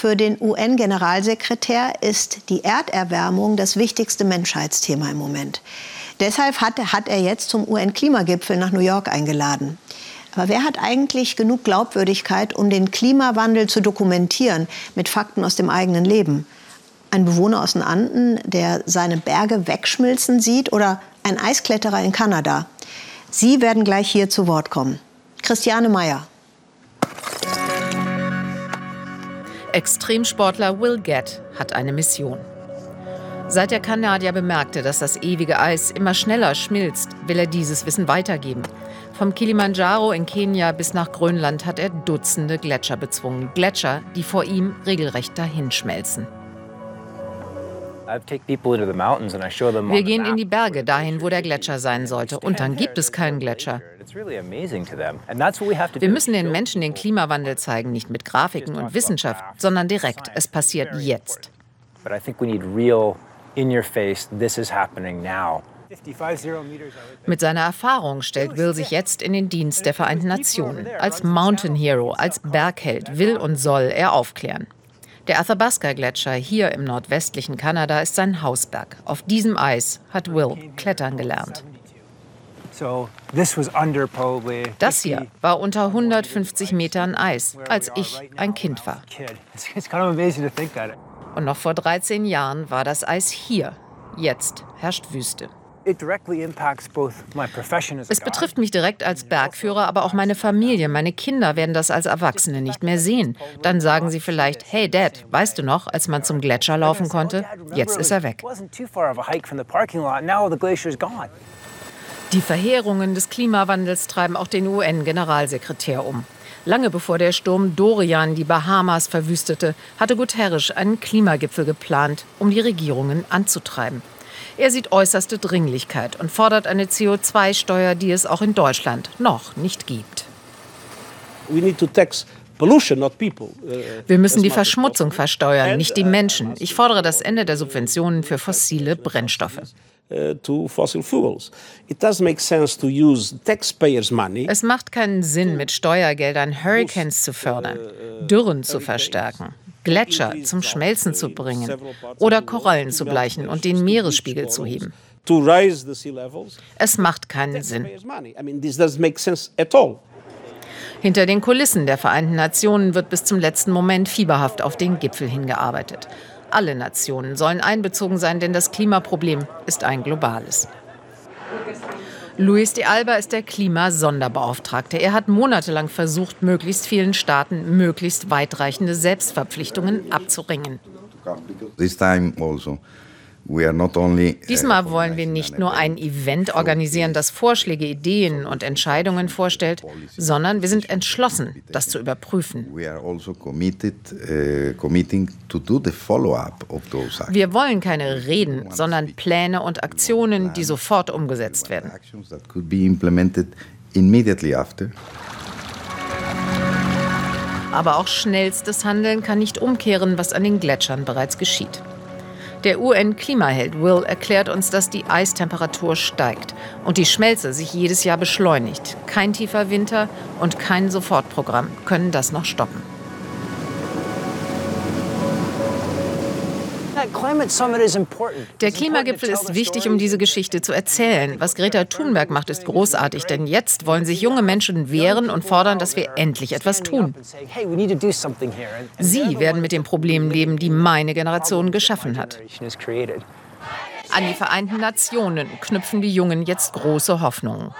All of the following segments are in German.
Für den UN-Generalsekretär ist die Erderwärmung das wichtigste Menschheitsthema im Moment. Deshalb hat, hat er jetzt zum UN-Klimagipfel nach New York eingeladen. Aber wer hat eigentlich genug Glaubwürdigkeit, um den Klimawandel zu dokumentieren mit Fakten aus dem eigenen Leben? Ein Bewohner aus den Anden, der seine Berge wegschmilzen sieht oder ein Eiskletterer in Kanada? Sie werden gleich hier zu Wort kommen. Christiane Meyer. Extremsportler Will Gett hat eine Mission. Seit der Kanadier bemerkte, dass das ewige Eis immer schneller schmilzt, will er dieses Wissen weitergeben. Vom Kilimanjaro in Kenia bis nach Grönland hat er Dutzende Gletscher bezwungen. Gletscher, die vor ihm regelrecht dahinschmelzen. Wir gehen in die Berge, dahin, wo der Gletscher sein sollte. Und dann gibt es keinen Gletscher. Wir müssen den Menschen den Klimawandel zeigen, nicht mit Grafiken und Wissenschaft, sondern direkt. Es passiert jetzt. Mit seiner Erfahrung stellt Will sich jetzt in den Dienst der Vereinten Nationen. Als Mountain Hero, als Bergheld will und soll er aufklären. Der Athabasca-Gletscher hier im nordwestlichen Kanada ist sein Hausberg. Auf diesem Eis hat Will klettern gelernt. Das hier war unter 150 Metern Eis, als ich ein Kind war. Und noch vor 13 Jahren war das Eis hier. Jetzt herrscht Wüste. Es betrifft mich direkt als Bergführer, aber auch meine Familie. Meine Kinder werden das als Erwachsene nicht mehr sehen. Dann sagen sie vielleicht, hey Dad, weißt du noch, als man zum Gletscher laufen konnte? Jetzt ist er weg. Die Verheerungen des Klimawandels treiben auch den UN-Generalsekretär um. Lange bevor der Sturm Dorian die Bahamas verwüstete, hatte Guterres einen Klimagipfel geplant, um die Regierungen anzutreiben. Er sieht äußerste Dringlichkeit und fordert eine CO2-Steuer, die es auch in Deutschland noch nicht gibt. Uh, Wir müssen die Verschmutzung versteuern, nicht die Menschen. Ich fordere das Ende der Subventionen für fossile Brennstoffe. Uh, es macht keinen Sinn, mit Steuergeldern Hurricanes zu fördern, Dürren zu verstärken, Gletscher zum Schmelzen zu bringen oder Korallen zu bleichen und den Meeresspiegel zu heben. Es macht keinen Sinn. Hinter den Kulissen der Vereinten Nationen wird bis zum letzten Moment fieberhaft auf den Gipfel hingearbeitet. Alle Nationen sollen einbezogen sein, denn das Klimaproblem ist ein globales. Luis de Alba ist der Klimasonderbeauftragte. Er hat monatelang versucht, möglichst vielen Staaten möglichst weitreichende Selbstverpflichtungen abzuringen. This time also Diesmal wollen wir nicht nur ein Event organisieren, das Vorschläge, Ideen und Entscheidungen vorstellt, sondern wir sind entschlossen, das zu überprüfen. Also uh, wir wollen keine Reden, sondern Pläne und Aktionen, die sofort umgesetzt werden. Aber auch schnellstes Handeln kann nicht umkehren, was an den Gletschern bereits geschieht. Der UN-Klimaheld Will erklärt uns, dass die Eistemperatur steigt und die Schmelze sich jedes Jahr beschleunigt. Kein tiefer Winter und kein Sofortprogramm können das noch stoppen. Der Klimagipfel ist wichtig, um diese Geschichte zu erzählen. Was Greta Thunberg macht, ist großartig, denn jetzt wollen sich junge Menschen wehren und fordern, dass wir endlich etwas tun. Sie werden mit den Problemen leben, die meine Generation geschaffen hat. An die Vereinten Nationen knüpfen die Jungen jetzt große Hoffnungen.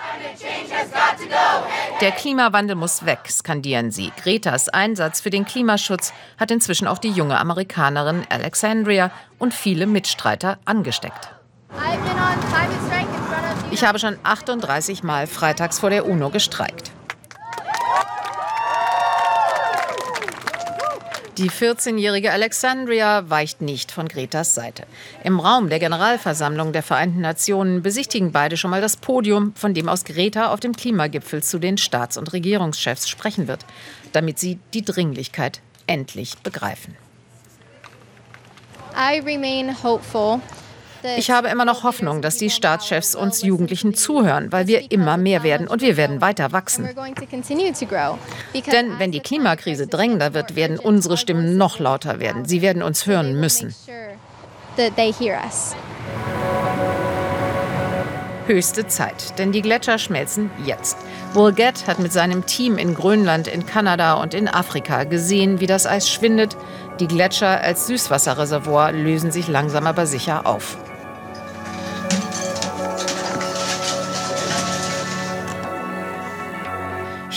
Der Klimawandel muss weg, skandieren sie. Gretas Einsatz für den Klimaschutz hat inzwischen auch die junge Amerikanerin Alexandria und viele Mitstreiter angesteckt. Ich habe schon 38 Mal freitags vor der UNO gestreikt. Die 14-jährige Alexandria weicht nicht von Gretas Seite. Im Raum der Generalversammlung der Vereinten Nationen besichtigen beide schon mal das Podium, von dem aus Greta auf dem Klimagipfel zu den Staats- und Regierungschefs sprechen wird, damit sie die Dringlichkeit endlich begreifen. I remain hopeful Ich habe immer noch Hoffnung, dass die Staatschefs uns Jugendlichen zuhören, weil wir immer mehr werden und wir werden weiter wachsen. Denn wenn die Klimakrise drängender wird, werden unsere Stimmen noch lauter werden. Sie werden uns hören müssen. Höchste Zeit, denn die Gletscher schmelzen jetzt. Woolgett hat mit seinem Team in Grönland, in Kanada und in Afrika gesehen, wie das Eis schwindet. Die Gletscher als Süßwasserreservoir lösen sich langsam aber sicher auf.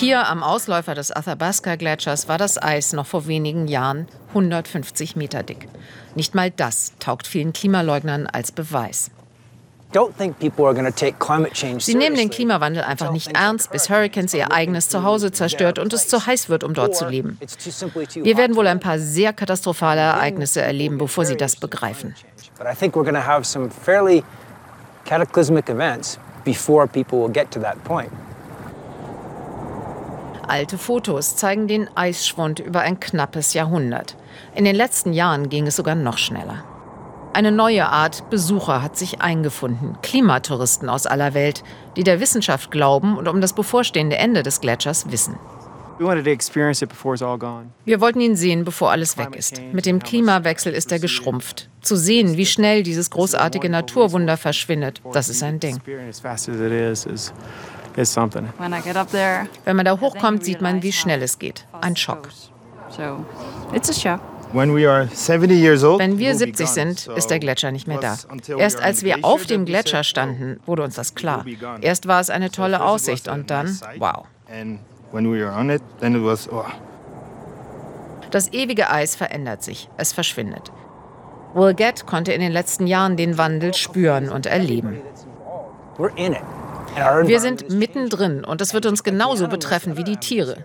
Hier am Ausläufer des Athabasca-Gletschers war das Eis noch vor wenigen Jahren 150 Meter dick. Nicht mal das taugt vielen Klimaleugnern als Beweis. Sie nehmen den Klimawandel einfach nicht ernst, bis Hurricanes ihr eigenes Zuhause zerstört und es zu heiß wird, um dort zu leben. Wir werden wohl ein paar sehr katastrophale Ereignisse erleben, bevor sie das begreifen. Alte Fotos zeigen den Eisschwund über ein knappes Jahrhundert. In den letzten Jahren ging es sogar noch schneller. Eine neue Art Besucher hat sich eingefunden. Klimatouristen aus aller Welt, die der Wissenschaft glauben und um das bevorstehende Ende des Gletschers wissen. Wir wollten ihn sehen, bevor alles weg ist. Mit dem Klimawechsel ist er geschrumpft. Zu sehen, wie schnell dieses großartige Naturwunder verschwindet, das ist ein Ding. Wenn man da hochkommt, sieht man, wie schnell es geht. Ein Schock. Wenn wir 70 sind, ist der Gletscher nicht mehr da. Erst als wir auf dem Gletscher standen, wurde uns das klar. Erst war es eine tolle Aussicht und dann, wow. Oh. Das ewige Eis verändert sich, es verschwindet. Will Gett konnte in den letzten Jahren den Wandel spüren und erleben. Wir sind mittendrin und es wird uns genauso betreffen wie die Tiere.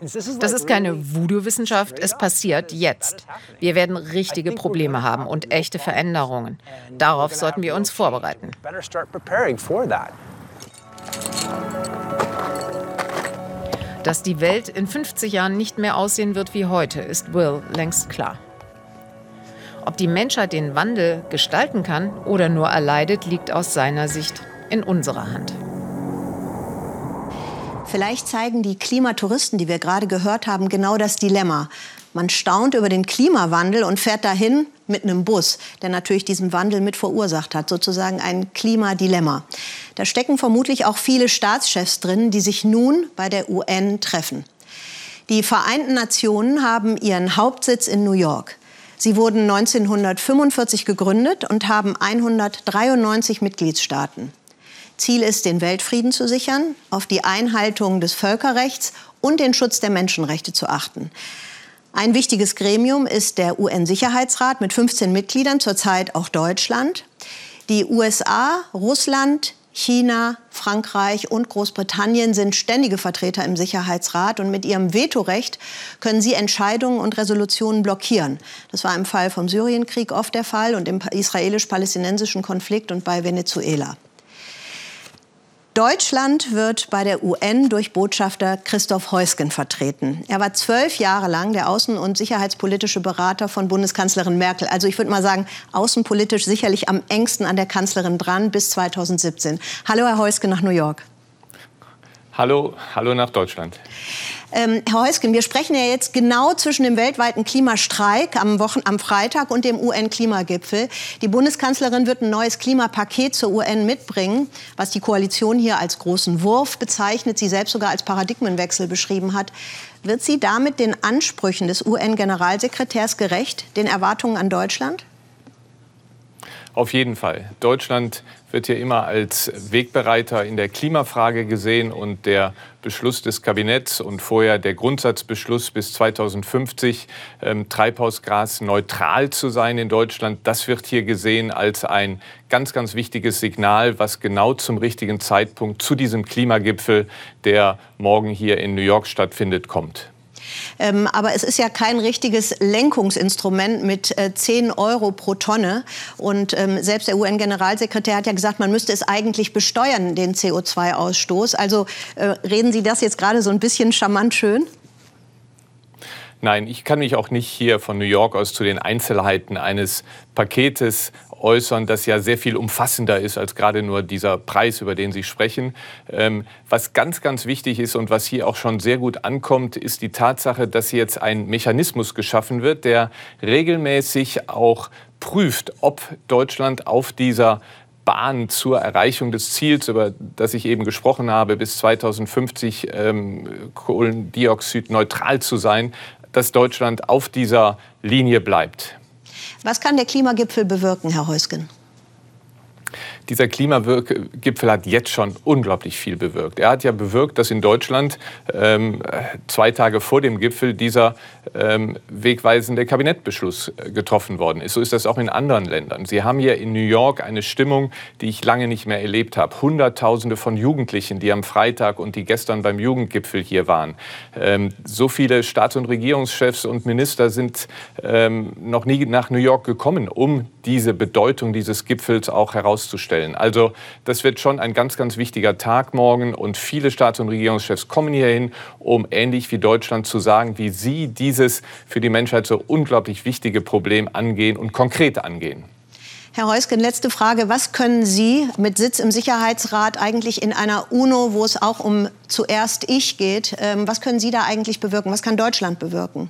Das ist keine Voodoo-Wissenschaft, es passiert jetzt. Wir werden richtige Probleme haben und echte Veränderungen. Darauf sollten wir uns vorbereiten. Dass die Welt in 50 Jahren nicht mehr aussehen wird wie heute, ist Will längst klar. Ob die Menschheit den Wandel gestalten kann oder nur erleidet, liegt aus seiner Sicht in unserer Hand. Vielleicht zeigen die Klimatouristen, die wir gerade gehört haben, genau das Dilemma. Man staunt über den Klimawandel und fährt dahin mit einem Bus, der natürlich diesen Wandel mit verursacht hat, sozusagen ein Klimadilemma. Da stecken vermutlich auch viele Staatschefs drin, die sich nun bei der UN treffen. Die Vereinten Nationen haben ihren Hauptsitz in New York. Sie wurden 1945 gegründet und haben 193 Mitgliedstaaten. Ziel ist, den Weltfrieden zu sichern, auf die Einhaltung des Völkerrechts und den Schutz der Menschenrechte zu achten. Ein wichtiges Gremium ist der UN-Sicherheitsrat mit 15 Mitgliedern, zurzeit auch Deutschland. Die USA, Russland, China, Frankreich und Großbritannien sind ständige Vertreter im Sicherheitsrat und mit ihrem Vetorecht können sie Entscheidungen und Resolutionen blockieren. Das war im Fall vom Syrienkrieg oft der Fall und im israelisch-palästinensischen Konflikt und bei Venezuela. Deutschland wird bei der UN durch Botschafter Christoph Heusgen vertreten. Er war zwölf Jahre lang der außen- und sicherheitspolitische Berater von Bundeskanzlerin Merkel. Also ich würde mal sagen, außenpolitisch sicherlich am engsten an der Kanzlerin dran bis 2017. Hallo, Herr Heusgen nach New York. Hallo, hallo nach Deutschland. Ähm, Herr Heusgen, wir sprechen ja jetzt genau zwischen dem weltweiten Klimastreik am, Wochen am Freitag und dem UN-Klimagipfel. Die Bundeskanzlerin wird ein neues Klimapaket zur UN mitbringen, was die Koalition hier als großen Wurf bezeichnet, sie selbst sogar als Paradigmenwechsel beschrieben hat. Wird sie damit den Ansprüchen des UN-Generalsekretärs gerecht, den Erwartungen an Deutschland? Auf jeden Fall. Deutschland wird hier immer als Wegbereiter in der Klimafrage gesehen und der Beschluss des Kabinetts und vorher der Grundsatzbeschluss bis 2050 ähm, Treibhausgas neutral zu sein in Deutschland, das wird hier gesehen als ein ganz, ganz wichtiges Signal, was genau zum richtigen Zeitpunkt zu diesem Klimagipfel, der morgen hier in New York stattfindet, kommt. Ähm, aber es ist ja kein richtiges Lenkungsinstrument mit äh, 10 Euro pro Tonne. Und ähm, selbst der UN-Generalsekretär hat ja gesagt, man müsste es eigentlich besteuern, den CO2-Ausstoß. Also äh, reden Sie das jetzt gerade so ein bisschen charmant schön? Nein, ich kann mich auch nicht hier von New York aus zu den Einzelheiten eines Paketes äußern, das ja sehr viel umfassender ist als gerade nur dieser Preis, über den Sie sprechen. Ähm, was ganz, ganz wichtig ist und was hier auch schon sehr gut ankommt, ist die Tatsache, dass jetzt ein Mechanismus geschaffen wird, der regelmäßig auch prüft, ob Deutschland auf dieser Bahn zur Erreichung des Ziels, über das ich eben gesprochen habe, bis 2050 ähm, Kohlendioxid neutral zu sein, dass Deutschland auf dieser Linie bleibt. Was kann der Klimagipfel bewirken, Herr Heusgen? Dieser Klimagipfel hat jetzt schon unglaublich viel bewirkt. Er hat ja bewirkt, dass in Deutschland ähm, zwei Tage vor dem Gipfel dieser ähm, wegweisende Kabinettbeschluss äh, getroffen worden ist. So ist das auch in anderen Ländern. Sie haben hier in New York eine Stimmung, die ich lange nicht mehr erlebt habe. Hunderttausende von Jugendlichen, die am Freitag und die gestern beim Jugendgipfel hier waren. Ähm, so viele Staats- und Regierungschefs und Minister sind ähm, noch nie nach New York gekommen, um diese Bedeutung dieses Gipfels auch herauszustellen stellen. Also das wird schon ein ganz, ganz wichtiger Tag morgen und viele Staats- und Regierungschefs kommen hierhin, um ähnlich wie Deutschland zu sagen, wie sie dieses für die Menschheit so unglaublich wichtige Problem angehen und konkret angehen. Herr Heusgen, letzte Frage. Was können Sie mit Sitz im Sicherheitsrat eigentlich in einer UNO, wo es auch um zuerst ich geht, ähm, was können Sie da eigentlich bewirken? Was kann Deutschland bewirken?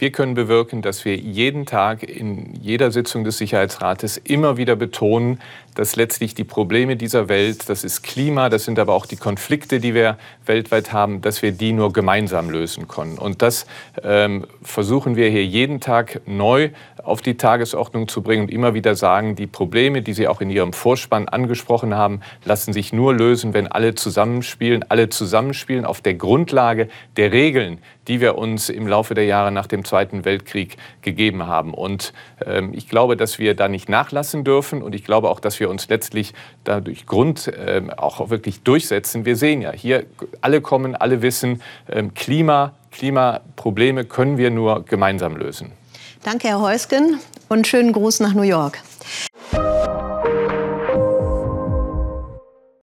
Wir können bewirken, dass wir jeden Tag in jeder Sitzung des Sicherheitsrates immer wieder betonen, dass letztlich die Probleme dieser Welt, das ist Klima, das sind aber auch die Konflikte, die wir weltweit haben, dass wir die nur gemeinsam lösen können. Und das ähm, versuchen wir hier jeden Tag neu auf die Tagesordnung zu bringen und immer wieder sagen, die Probleme, die Sie auch in Ihrem Vorspann angesprochen haben, lassen sich nur lösen, wenn alle zusammenspielen, alle zusammenspielen auf der Grundlage der Regeln, die wir uns im Laufe der Jahre nach dem Zweiten Weltkrieg gegeben haben. Und ähm, ich glaube, dass wir da nicht nachlassen dürfen und ich glaube auch, dass wir uns letztlich dadurch Grund äh, auch wirklich durchsetzen. Wir sehen ja hier, alle kommen, alle wissen, äh, Klima, Klimaprobleme können wir nur gemeinsam lösen. Danke, Herr Heusgen, und schönen Gruß nach New York.